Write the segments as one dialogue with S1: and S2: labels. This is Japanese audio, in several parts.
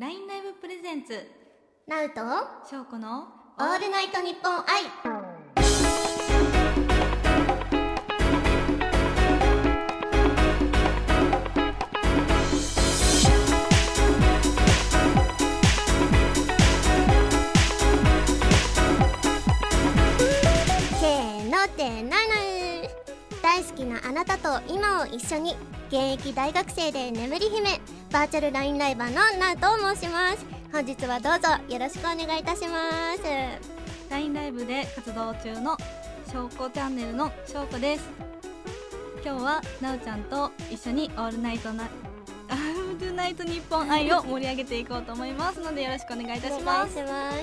S1: LINE ライブプレゼンツ
S2: ナウト
S1: 翔子の
S2: オールナイトニッポン愛なあなたと今を一緒に現役大学生で眠り姫バーチャル LINE ライバーのナウと申します。本日はどうぞよろしくお願いいたします。
S1: LINE ライブで活動中の翔子チャンネルの翔子です。今日はなおちゃんと一緒にオールナイトなオールナイトニッポン愛を盛り上げていこうと思いますのでよろしくお願いいたします。
S2: お願いします。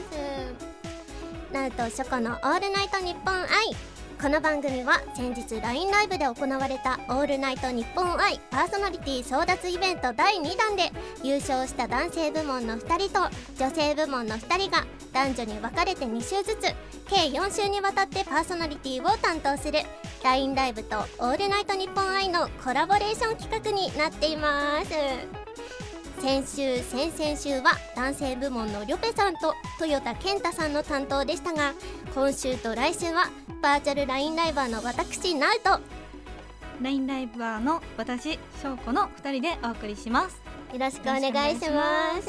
S2: ナウとショコのオールナイトニッポン愛この番組は先日 LINE ライブで行われたオールナイトニッポン愛パーソナリティ争奪イベント第2弾で優勝した男性部門の2人と女性部門の2人が男女に分かれて2週ずつ計4週にわたってパーソナリティを担当する LINE ライブとオールナイトニッポン愛のコラボレーション企画になっています。先週先々週は男性部門のリョペさんと豊田健太さんの担当でしたが今週と来週はバーチャル LINE ライバーの私ナウト。
S1: LINE ライバーの私翔子の2人でお送りします。
S2: よろしくお願いします。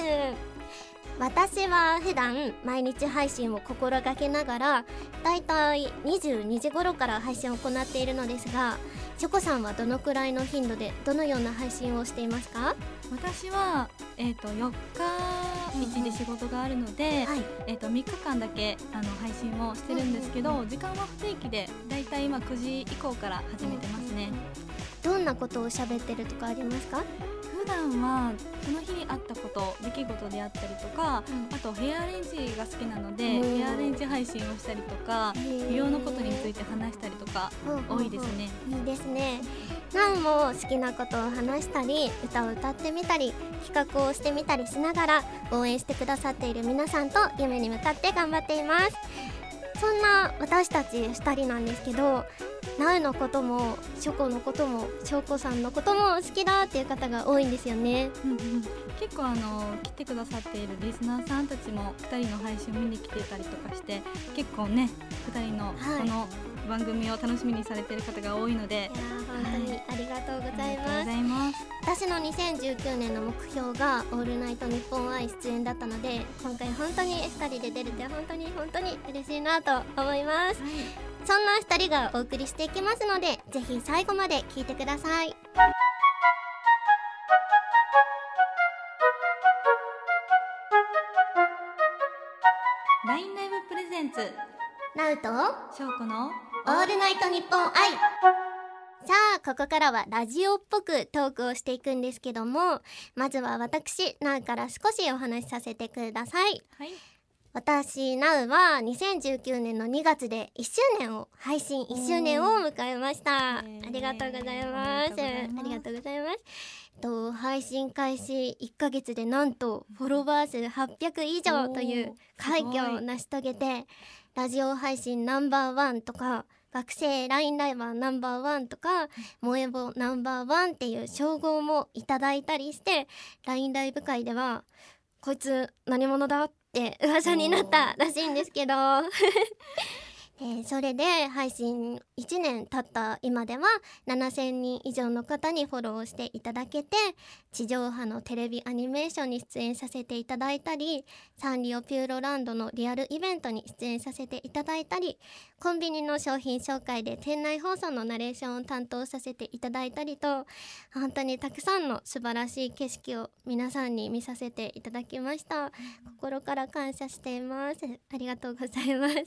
S2: 私は普段毎日配信を心がけながらだいたい22時頃から配信を行っているのですがチョコさんはどのくらいの頻度でどのような配信をしていますか？
S1: 私は、えー、と4日1で仕事があるので、
S2: はい。
S1: えー、と3日間だけあの配信をしてるんですけど、時間は不定期でだいたい今9時以降から始めてますね、
S2: どんなことを喋ってるとかありますか？
S1: 普段はその日にあったこと出来事であったりとか、
S2: うん。
S1: あとヘアアレンジが好きなので、
S2: うん。
S1: ヘアアレンジ配信をしたりとか美容のことについて話したりとか多いですね。
S2: いいですね。ナウも好きなことを話したり歌を歌ってみたり企画をしてみたりしながら応援してくださっている皆さんと夢に向かって頑張っていますそんな私たち2人なんですけどナウのこともショコのこともショコさんのことも好きだっていう方が多いんですよね。
S1: うんうん。結構あの来てくださっているリスナーさんたちも2人の配信を見に来てたりとかして結構ね2人の
S2: はい。
S1: この番組を楽しみにされている方が多いので、
S2: 本当にありがとうございます。
S1: ざいます。
S2: 私の2019年の目標が「オールナイトニッポン愛」出演だったので今回本当に2人で出れて本当に本当に嬉しいなと思います。そんな2人がお送りしていきますのでぜひ最後まで聞いてください。
S1: LINE ライブプレゼンツ。
S2: ナウト
S1: 翔子の
S2: オールナイトニッポン愛さあここからはラジオっぽくトークをしていくんですけどもまずは私ナウから少しお話しさせてください。
S1: はい。
S2: 私ナウは2019年の2月で1周年を配信1周年を迎えました。あ
S1: えー
S2: りがとうございます。
S1: おめでとうございます。
S2: ありがとうございます。と配信開始1ヶ月でなんとフォロワー数800以上という快挙を成し遂げてラジオ配信ナンバーワンとか学生 LINE ライバーナンバーワンとか萌えぼナンバーワンっていう称号もいただいたりして LINE ライブ界ではこいつ何者だって噂になったらしいんですけどでそれで配信1年経った今では7,000人以上の方にフォローしていただけて地上波のテレビアニメーションに出演させていただいたりサンリオピューロランドのリアルイベントに出演させていただいたりコンビニの商品紹介で店内放送のナレーションを担当させていただいたりと本当にたくさんの素晴らしい景色を皆さんに見させていただきました。心から感謝しています。ありがとうございます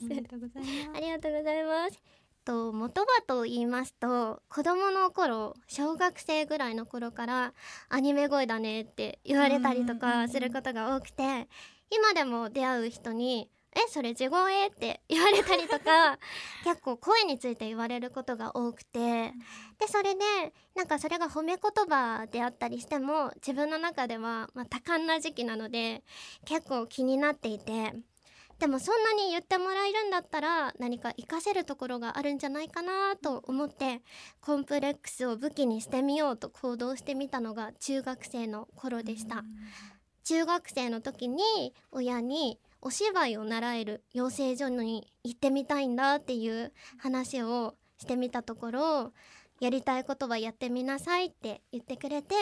S2: りがとうございますと元はと言いますと子供の頃小学生ぐらいの頃からアニメ声だねって言われたりとかすることが多くて今でも出会う人に「えそれ地声?」って言われたりとか 結構声について言われることが多くてでそれでなんかそれが褒め言葉であったりしても自分の中では、まあ、多感な時期なので結構気になっていてでもそんなに言ってもらえるんだったら何か活かせるところがあるんじゃないかなと思ってコンプレックスを武器にしてみようと行動してみたのが中学生の頃でした。中学生の時に親にお芝居を習える養成所に行ってみたいんだっていう話をしてみたところやりたいことはやってみなさいって言ってくれて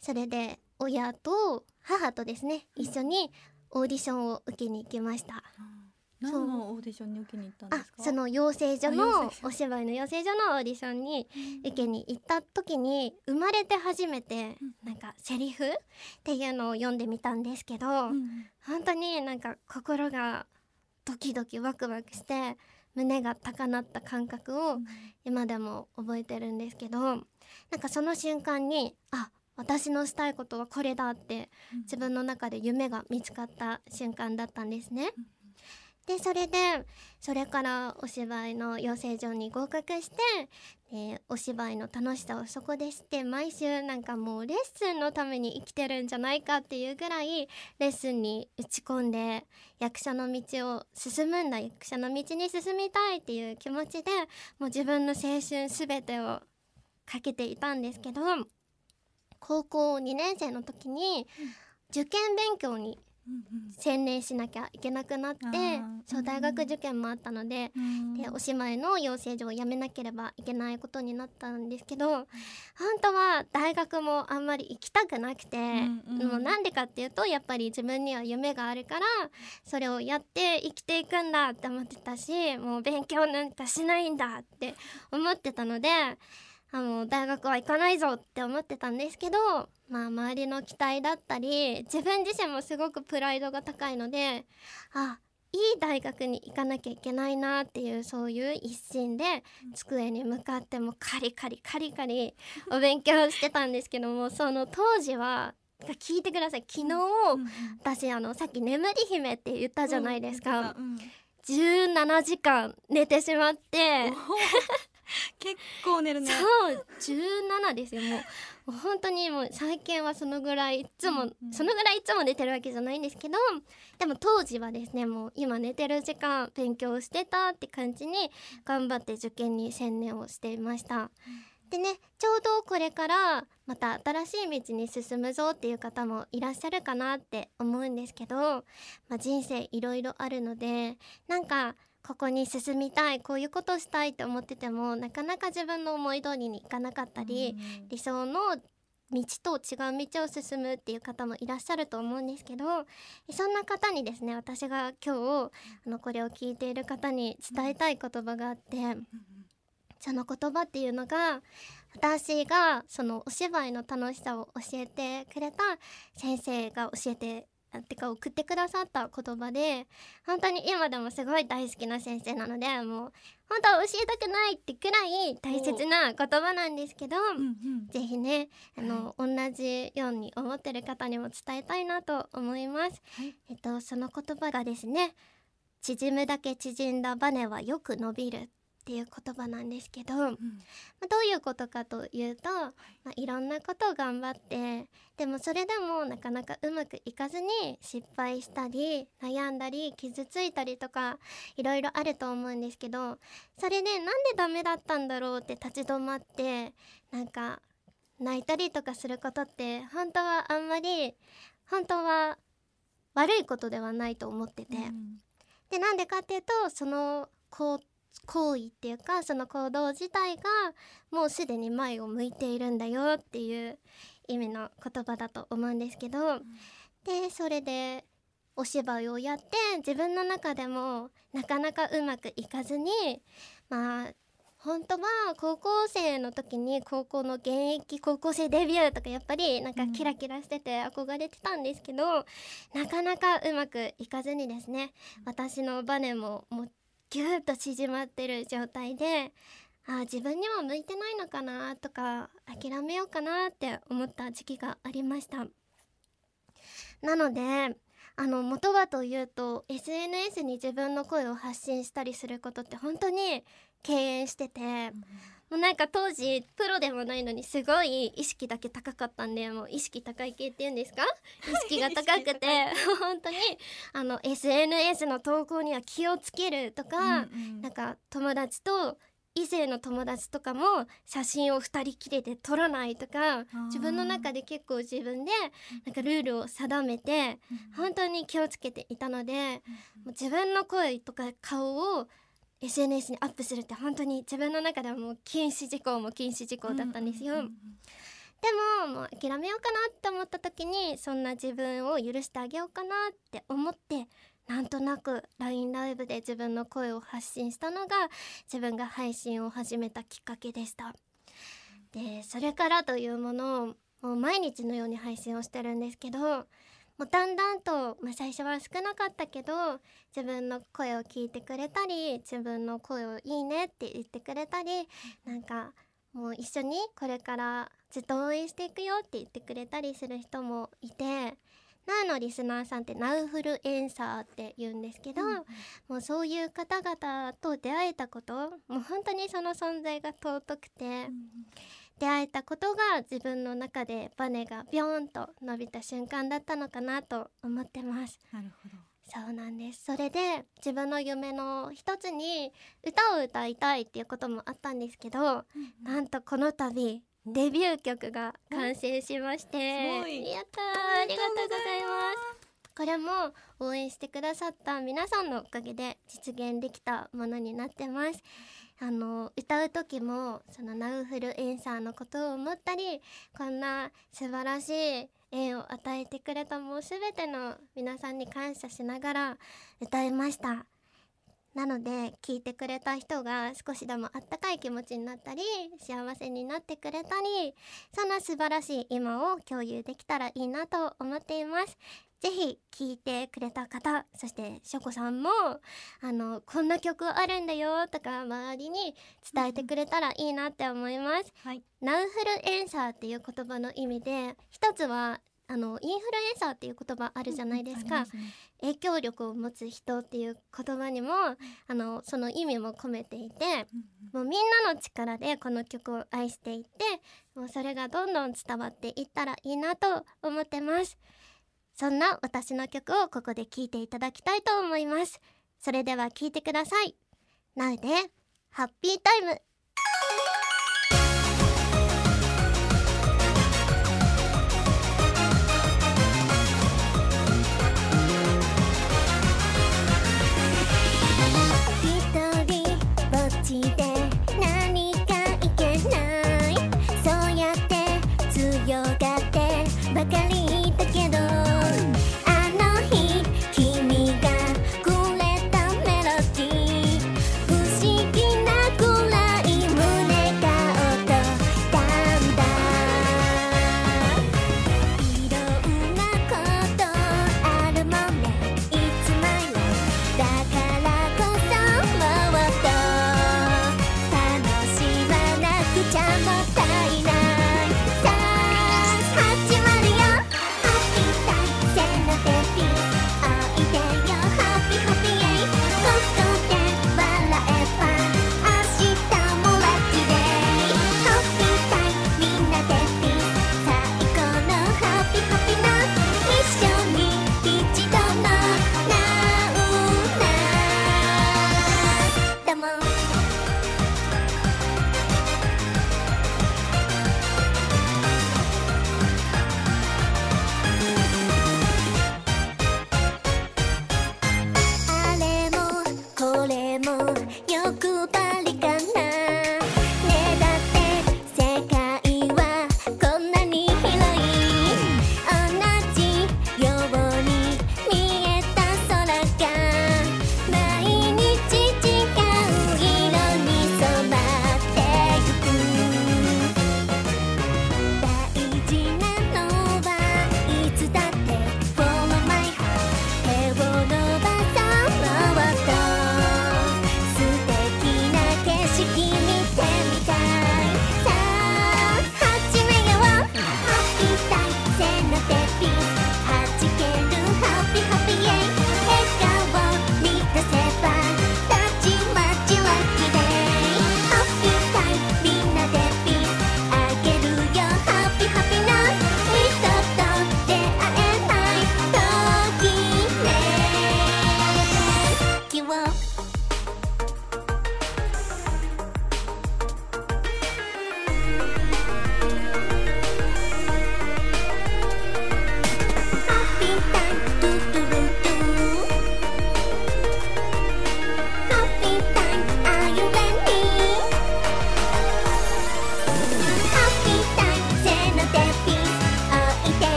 S2: それで親と母とですね一緒にオーディションを受けに行きました。
S1: 何のオーディションに受けに行ったんで
S2: あ
S1: すか？
S2: その養成所のお芝居の養成所のオーディションに受けに行った時に生まれて初めてなんかセリフっていうのを読んでみたんですけど、
S1: うん
S2: 本当になんか心がドキドキワクワクして胸が高鳴った感覚を今でも覚えてるんですけどなんかその瞬間にあ私のしたいことはこれだって自分の中で夢が見つかった瞬間だったんですね。でそれでそれからお芝居の養成所に合格してでお芝居の楽しさをそこで知って毎週なんかもうレッスンのために生きてるんじゃないかっていうぐらいレッスンに打ち込んで役者の道を進むんだ。役者の道に進みたいっていう気持ちでもう自分の青春全てをかけていたんですけど高校2年生の時に受験勉強に専念しなきゃいけなくなってそう大学受験もあったので
S1: うん
S2: でおしまいの養成所を辞めなければいけないことになったんですけど本当は大学もあんまり行きたくなくて、もうなんでかっていうとやっぱり自分には夢があるからそれをやって生きていくんだって思ってたしもう勉強なんかしないんだって思ってたのであの大学は行かないぞって思ってたんですけど、まあ、周りの期待だったり自分自身もすごくプライドが高いのであいい大学に行かなきゃいけないなっていうそういう一心で机に向かってもカリカリカリカリお勉強してたんですけどもその当時は聞いてください。昨日私あのさっき「眠り姫」って言ったじゃないですか、
S1: うん
S2: 17時間寝てしまって
S1: 結構寝るね。
S2: そう17ですよもう。本当にもう最近はそのぐらいいつも、
S1: うんうん。
S2: そのぐらいいつも寝てるわけじゃないんですけどでも当時はですねもう今寝てる時間勉強してたって感じに頑張って受験に専念をしていました。でねちょうどこれからまた新しい道に進むぞっていう方もいらっしゃるかなって思うんですけど、まあ、人生いろいろあるのでなんかここに進みたいこういうことしたいって思っててもなかなか自分の思い通りにいかなかったり、理想の道と違う道を進むっていう方もいらっしゃると思うんですけどそんな方にですね私が今日あのこれを聞いている方に伝えたい言葉があってその言葉っていうのが私がそのお芝居の楽しさを教えてくれた先生が教えてあてか送ってくださった言葉で本当に今でもすごい大好きな先生なのでもう本当は教えたくないってくらい大切な言葉なんですけど、
S1: うんうん。
S2: ぜひねあの、同じように思ってる方にも伝えたいなと思います。
S1: はい。
S2: えっとその言葉がですね縮むだけ縮んだバネはよく伸びるっていう言葉なんですけど、まあ、どういうことかというと、まあ、いろんなことを頑張ってでもそれでもなかなかうまくいかずに失敗したり悩んだり傷ついたりとかいろいろあると思うんですけどそれでなんでダメだったんだろうって立ち止まってなんか泣いたりとかすることって本当はあんまり本当は悪いことではないと思ってて。
S1: うん。
S2: でなんでかっていうとそのこう行為っていうかその行動自体がもうすでに前を向いているんだよっていう意味の言葉だと思うんですけど、でそれでお芝居をやって自分の中でもなかなかうまくいかずにまあ本当は高校生の時に高校の現役高校生デビューとかやっぱりなんかキラキラしてて憧れてたんですけど、なかなかうまくいかずにですね私のバネももうギューッと縮まってる状態であ自分には向いてないのかなとか諦めようかなって思った時期がありました。なのであの元はというと SNS に自分の声を発信したりすることって本当に敬遠しててもうなんか当時プロでもないのにすごい意識だけ高かったんでもう意識高い系っていうんですか？意識が高くて 本当にあの SNS の投稿には気をつけるとか、
S1: うんうん。
S2: なんか友達と異性の友達とかも写真を二人きりで撮らないとか自分の中で結構自分でなんかルールを定めて本当に気をつけていたのでもう自分の声とか顔を SNS にアップするって本当に自分の中ではもう禁止事項も禁止事項だったんですよ。でももう諦めようかなって思った時にそんな自分を許してあげようかなって思ってなんとなく LINE ライブで自分の声を発信したのが自分が配信を始めたきっかけでしたでそれからというものをもう毎日のように配信をしてるんですけどもうだんだんと、まあ、最初は少なかったけど自分の声を聞いてくれたり自分の声をいいねって言ってくれたりなんかもう一緒にこれからずっと応援していくよって言ってくれたりする人もいてナウのリスナーさんってナウフルエンサーって言うんですけど、うん、もうそういう方々と出会えたこともう本当にその存在が尊くて、うん、出会えたことが自分の中でバネがビョーンと伸びた瞬間だったのかなと思ってます。
S1: なるほど。
S2: そうなんです。それで自分の夢の一つに歌を歌いたいっていうこともあったんですけど、うん、なんとこの度デビュー曲が完成しましてやったありがとうございます。これも応援してくださった皆さんのおかげで実現できたものになってますあの歌う時もそのナウフルエンサーのことを思ったりこんな素晴らしい縁を与えてくれたもう全ての皆さんに感謝しながら歌いました。なので聞いてくれた人が少しでもあったかい気持ちになったり幸せになってくれたりそんな素晴らしい今を共有できたらいいなと思っています。ぜひ聞いてくれた方そしてしょこさんもあのこんな曲あるんだよとか周りに伝えてくれたらいいなって思います、はい、ナウフルエンサーっていう言葉の意味で一つはあのインフルエンサーっていう言葉あるじゃないですか、うんすね、影響力を持つ人っていう言葉にも、あのその意味も込めていて、もうみんなの力でこの曲を愛していってもうそれがどんどん伝わっていったらいいなと思ってますそんな私の曲をここで聴いていただきたいと思います。それでは聴いてください。Now で？ハッピータイム。い
S1: total.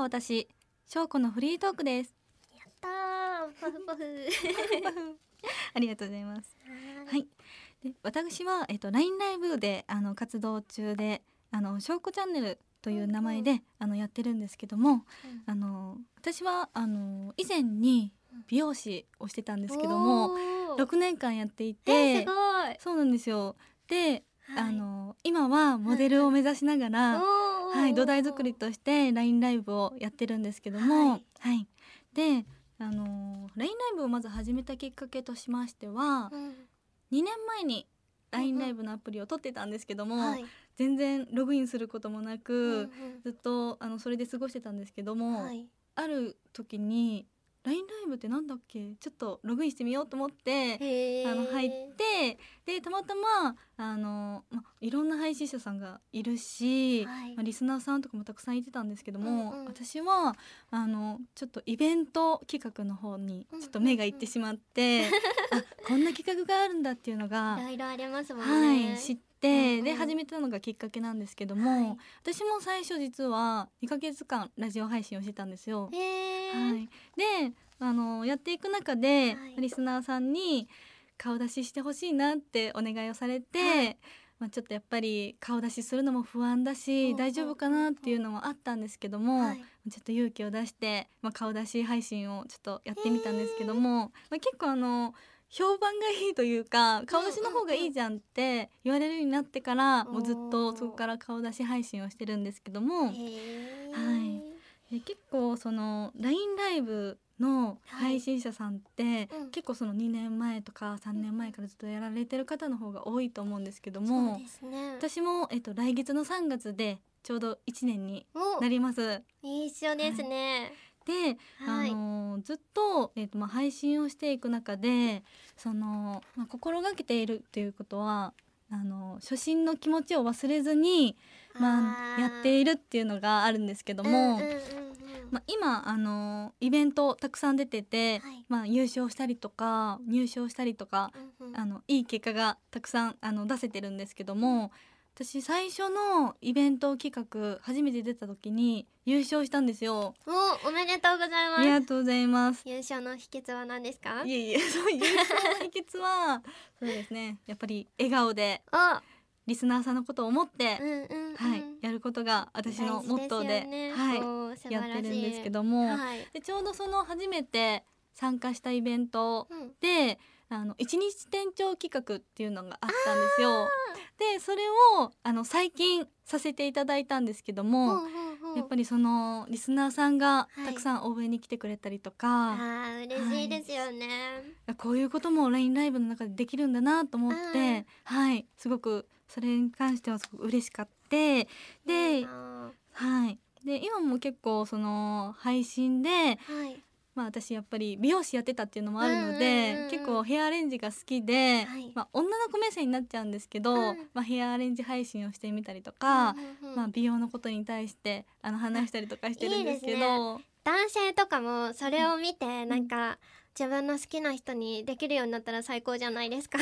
S1: は私しょうこのフリートークです。
S2: やったー。パフパフ
S1: ありがとうございます。はい。で私はえっと LINE ライブであの活動中であのしょうこチャンネルという名前で、あのやってるんですけども、あの私はあの以前に美容師をしてたんですけども、
S2: おー。
S1: 6年間やっていて
S2: えーすごい。
S1: そうなんですよ。で、
S2: はい
S1: あの今はモデルを目指しながら、はい、土台作りとして LINE ライブをやってるんですけども、
S2: は
S1: はい。いであの LINE ライブをまず始めたきっかけとしましては、
S2: うん。
S1: 2年前に
S2: うんうん
S1: LINE ライブのアプリを取ってたんですけども、
S2: はい。
S1: 全然ログインすることもなく、
S2: うんうん。
S1: ずっとあのそれで過ごしてたんですけども、
S2: はい。
S1: ある時に LINE ライブってなんだっけ？ちょっとログインしてみようと思ってあの入ってでたまたまあの、ま、いろんな配信者さんがいるし、
S2: はい。
S1: まあ、リスナーさんとかもたくさんいてたんですけども、
S2: うんうん。
S1: 私はあのちょっとイベント企画の方にちょっと目がいってしまって、あこんな企画があるんだっていうのが
S2: いろいろありますもん
S1: は
S2: ね
S1: い、知って、
S2: うんうん
S1: で始めたのがきっかけなんですけども、
S2: はい。
S1: 私も最初実は2ヶ月間ラジオ配信をしてたんですよ。はい、であのやっていく中で、
S2: はい。
S1: リスナーさんに顔出ししてほしいなってお願いをされて、
S2: はい。
S1: まあ、ちょっとやっぱり顔出しするのも不安だし、
S2: うん
S1: 大丈夫かなっていうのもあったんですけども、
S2: はい。
S1: ちょっと勇気を出して、まあ、顔出し配信をちょっとやってみたんですけども、まあ、結構あの評判がいいというか顔出しの方がいいじゃんって言われるようになってから、もうずっとそこから顔出し配信をしてるんですけども、はい。え結構その LINE ライブの配信者さんって、
S2: うん。
S1: 結構その2年前とか3年前からずっとやられてる方の方が多いと思うんですけども
S2: ね。
S1: 私も、えっと、来月の3月でちょうど1年に
S2: お。
S1: なります。
S2: 一緒ですね
S1: で、
S2: はい
S1: あのーずっと,、えっとまあ、配信をしていく中でその、まあ、心がけているということはあの初心の気持ちを忘れずに、まあ、やっているっていうのがあるんですけども。
S2: うんうんうんうん。
S1: まあ、今あのイベントたくさん出てて、
S2: はい。
S1: まあ、優勝したりとか入賞したりとか、
S2: うんうん。
S1: あのいい結果がたくさんあの出せてるんですけども私最初のイベント企画初めて出た時に優勝したんですよ。
S2: おおめでとうござい
S1: あ
S2: ます
S1: りがとうございます。
S2: 優勝の秘訣は何ですか？
S1: いえいえ、そう優勝の秘訣は そうですね。やっぱり笑顔で
S2: あ
S1: リスナーさんのことを思って、
S2: うんうんうん
S1: はいやることが私のモットーで
S2: ね
S1: はいやってるんですけども、
S2: はい
S1: でちょうどその初めて参加したイベント
S2: うん
S1: であの一日店長企画っていうのがあったんですよ。でそれをあの最近させていただいたんですけども、
S2: ほうほうほう。
S1: やっぱりそのリスナーさんが
S2: はい。
S1: たくさん応援に来てくれたりと
S2: あ
S1: か、
S2: ー嬉しいですよね、
S1: こういうことも LINE ライブの中でできるんだなと思って、はい。すごくそれに関してはすごく嬉しかって
S2: いい
S1: で
S2: な
S1: はい。で今も結構その配信で
S2: あはい
S1: まあ、私やっぱり美容師やってたっていうのもあるので、
S2: うんうんうん
S1: 結構ヘアアレンジが好きで、
S2: はい
S1: まあ、女の子目線になっちゃうんですけど、
S2: うん
S1: まあ、ヘアアレンジ配信をしてみたりとか、
S2: うんうんうん
S1: まあ、美容のことに対してあの話したりとかしてるんですけど。
S2: いいです男性とかもそれを見てなんか自分の好きな人にできるようになったら最高じゃないですか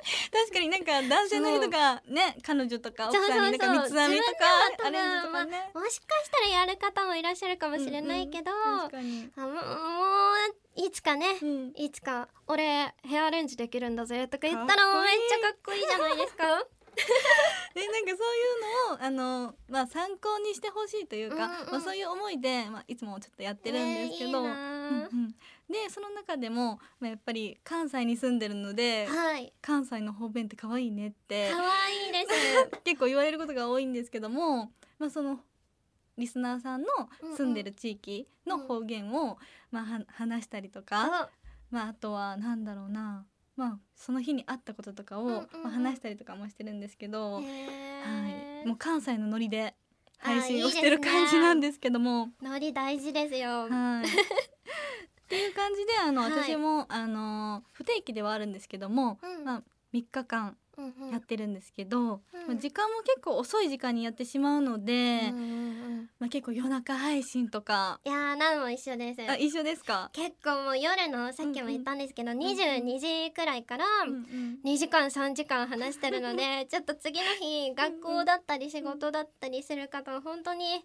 S1: 確かになんか男性の人がね彼女とか奥さんになんか三つ編みとかアレンジとかね、
S2: もしかしたらやる方もいらっしゃるかもしれないけど、もうもういつかね、
S1: うん、
S2: いつか俺ヘアアレンジできるんだぜとか言った
S1: から
S2: めっちゃかっこいいじゃないですか。
S1: でなんかそういうのをあの、まあ、参考にしてほしいというか、
S2: うんうん。
S1: まあ、そういう思いで、まあ、いつもちょっとやってるんですけど、
S2: ねいいなあ
S1: うんうんでその中でも、まあ、やっぱり関西に住んでるので
S2: はい。
S1: 関西の方弁って可愛いねって
S2: 可愛いです。
S1: 結構言われることが多いんですけども、まあ、そのリスナーさんの住んでる地域の方言を、まあ、は話したりとか、
S2: あ
S1: まあ、あとはなんだろうな、まあ、その日にあったこととかを、まあ、話したりとかもしてるんですけど、は
S2: へ
S1: い、もう関西のノリで配信をしてる感じなんですけども。
S2: ノリ大事ですよ。
S1: はい。っていう感じであの、
S2: はい。
S1: 私もあの不定期ではあるんですけども、
S2: うん。
S1: まあ3日間
S2: うんうん。
S1: やってるんですけど、
S2: うん。
S1: まあ時間も結構遅い時間にやってしまうので、
S2: うんうんうん
S1: まあ、結構夜中配信とか。
S2: いやーナウも一緒です。
S1: あ一緒ですか、
S2: 結構もう夜のさっきも言ったんですけど、22時くらいから
S1: うんうん。
S2: 2時間3時間話してるのでちょっと次の日学校だったり仕事だったりする方は本当に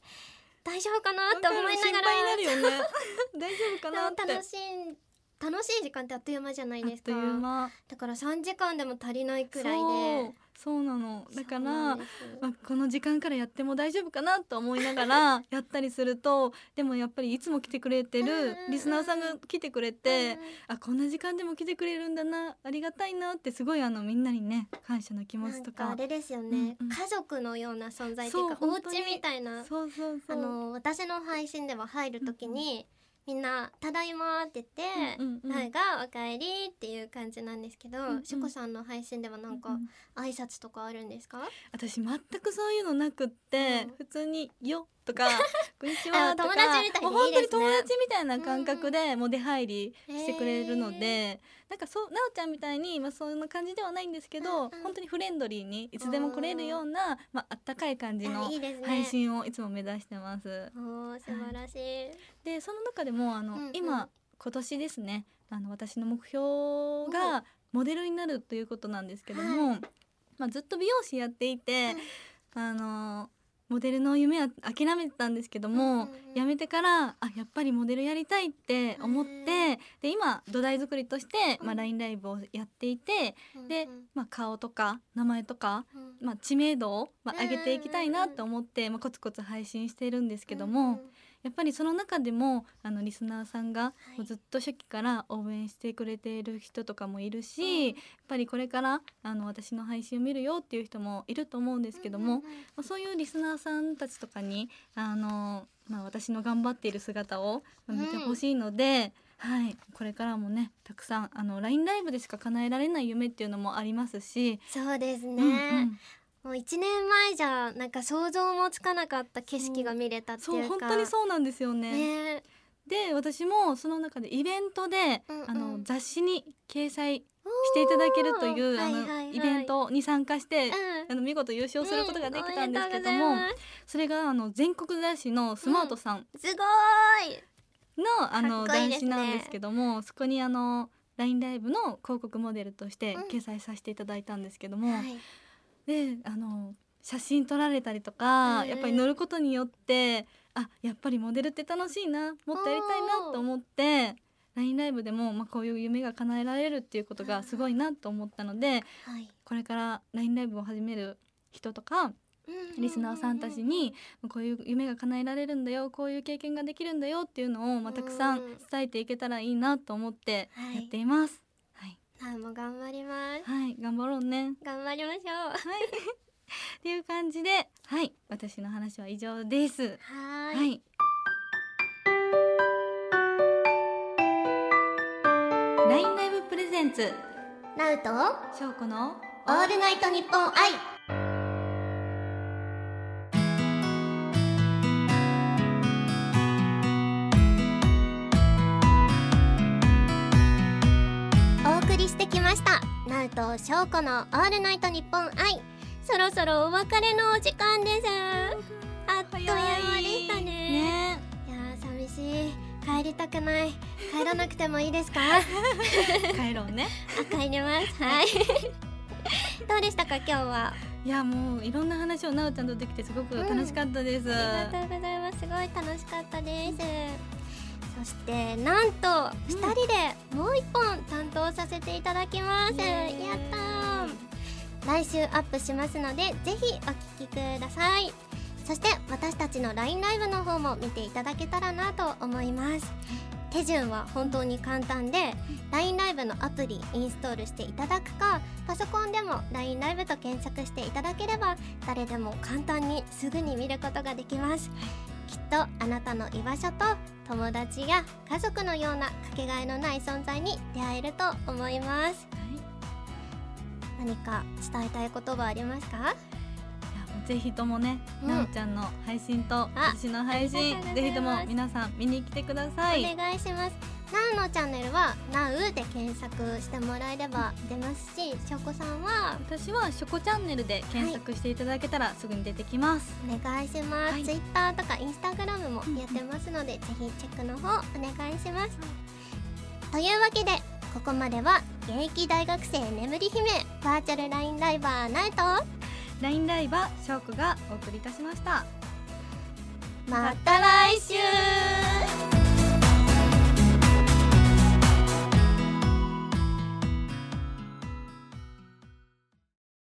S2: 大丈夫かな？って思いながら。
S1: 心配になるよね。大丈夫かな？って。
S2: 楽しい楽しい時間ってあっという間じゃないですか。
S1: あっという間。
S2: だから3時間でも足りないくらいで
S1: そうなの。だからまあ、この時間からやっても大丈夫かなと思いながら やったりするとでもやっぱりいつも来てくれて
S2: うんうん
S1: る
S2: うん。
S1: リスナーさんが来てくれて、
S2: うん
S1: あこんな時間でも来てくれるんだなありがたいなってすごいあのみんなにね感謝の気持ちとか。
S2: あれですよね、
S1: うんうん。
S2: 家族のような存在っていうかお家みたいな。
S1: そうそうそう。
S2: あの私の配信では入る時に、みんな「ただいま」って言って
S1: うんうんうん「
S2: なんかおかえり」っていう感じなんですけど、
S1: んうん。
S2: しょこさんの配信ではなんか
S1: うん
S2: 挨拶とかあるんですか、
S1: 私全くそういうのなくって、
S2: うん。
S1: 普通に「よ」とか「こんにちは」とか
S2: あ友達みたいで
S1: もう本当に友達みたいな感覚でもう出入りしてくれるので、
S2: へ
S1: なんかそうなおちゃんみたいに、まあ、そんな感じではないんですけど、
S2: うんうん。
S1: 本当にフレンドリーにいつでも来れるような、まああったかい感じの配信をいつも目指してます。
S2: おー素晴らしい、
S1: でその中でもあの、
S2: うんうん。
S1: 今今年ですねあの私の目標がモデルになるということなんですけども、
S2: は
S1: まあ、ずっと美容師やっていて、あのモデルの夢は諦めてたんですけども、
S2: うんうん
S1: めてからあやっぱりモデルやりたいって思っ
S2: へ
S1: てで今土台作りとして、まあ、
S2: うん。
S1: LINE ライブをやっていて、でまあ、顔とか名前とか、
S2: うん。
S1: まあ、知名度を、まあ、
S2: うん
S1: 上げていきたいなと思って、まあ、コツコツ配信してるんですけども、やっぱりその中でもあのリスナーさんが
S2: い。
S1: もうずっと初期から応援してくれている人とかもいるし、
S2: うん。
S1: やっぱりこれからあの私の配信を見るよっていう人もいると思うんですけども、そういうリスナーさんたちとかにあの、まあ、私の頑張っている姿をまあ見てほしいので、はい、これからもねたくさんあの LINE ライブでしか叶えられない夢っていうのもありますし、
S2: そうですね、
S1: うんうん
S2: もう1年前じゃなんか想像もつかなかった景色が見れたって
S1: そう
S2: いうか
S1: 本当にそうなんですよね。
S2: ね。
S1: で私もその中でイベントで、
S2: うんうん。
S1: あの雑誌に掲載していただけるというあの、
S2: はいはいはい。
S1: イベントに参加して、
S2: うん。
S1: あの見事優勝することができたんですけど
S2: うん。
S1: も、
S2: うござい
S1: それがあの全国雑誌のスマートさん。
S2: ますすごーい。
S1: の,、あの雑誌なんですけどもそこにあの LINE ライブの広告モデルとして
S2: うん。
S1: 掲載させていただいたんですけども、
S2: はい
S1: であの写真撮られたりとか、
S2: うん
S1: やっぱり乗ることによってあやっぱりモデルって楽しいなもっとやりたいなと思って LINE ライブでも、まあ、こういう夢が叶えられるっていうことがすごいなと思ったので
S2: はい。
S1: これから LINE ライブを始める人とかリスナーさんたちにこういう夢が叶えられるんだよこういう経験ができるんだよっていうのを、まあ、たくさん
S2: うん。
S1: 伝えていけたらいいなと思って
S2: はい
S1: やっています。はい、
S2: はいもう頑張ります
S1: はい、頑張ろうね。
S2: 頑張りましょう
S1: はい。っていう感じで、はい、私の話は以上です。
S2: はーい
S1: はい。ラインライブプレゼンツ、
S2: ナウト
S1: しょうこの
S2: オールナイトニッポン愛したナウトショーコのオールナイトニッポン愛。そろそろお別れのお時間です。あっという間でしたね。
S1: ね。
S2: いやー寂しい。帰りたくない。帰らなくてもいいですか？
S1: 帰ろうね。
S2: あ帰ります。はい。どうでしたか今日は？い
S1: や、もういろんな話をなおちゃんとできてすごく楽しかったです。
S2: ありがとうございます。すごい楽しかったですそしてなんと
S1: うん。
S2: 二人でもう一本担当させていただきます、
S1: イエーイ。
S2: やったー。来週アップしますのでぜひお聞きください。そして私たちの LINE ライブの方も見ていただけたらなと思います。手順は本当に簡単で LINE ライブのアプリインストールしていただくかパソコンでも LINE ライブと検索していただければ誰でも簡単にすぐに見ることができますきっとあなたの居場所と友達や家族のようなかけがえのない存在に出会えると思います。何か伝えたいことはありますか？
S1: ぜひともね、
S2: うん。
S1: なおちゃんの配信と私の配信ぜひとも皆さん見に来てください。
S2: お願いしますなうのチャンネルはなうで検索してもらえれば出ますししょうこさんは
S1: 私はショコチャンネルで検索していただけたらすぐに出てきます、
S2: お願いします、
S1: はい。
S2: ツイッターとかインスタグラムもやってますので、ぜひチェックの方お願いします、というわけでここまでは現役大学生眠り姫バーチャルラインライバーナイト。
S1: ラインライバーショークがお送りいたしました。
S2: また来週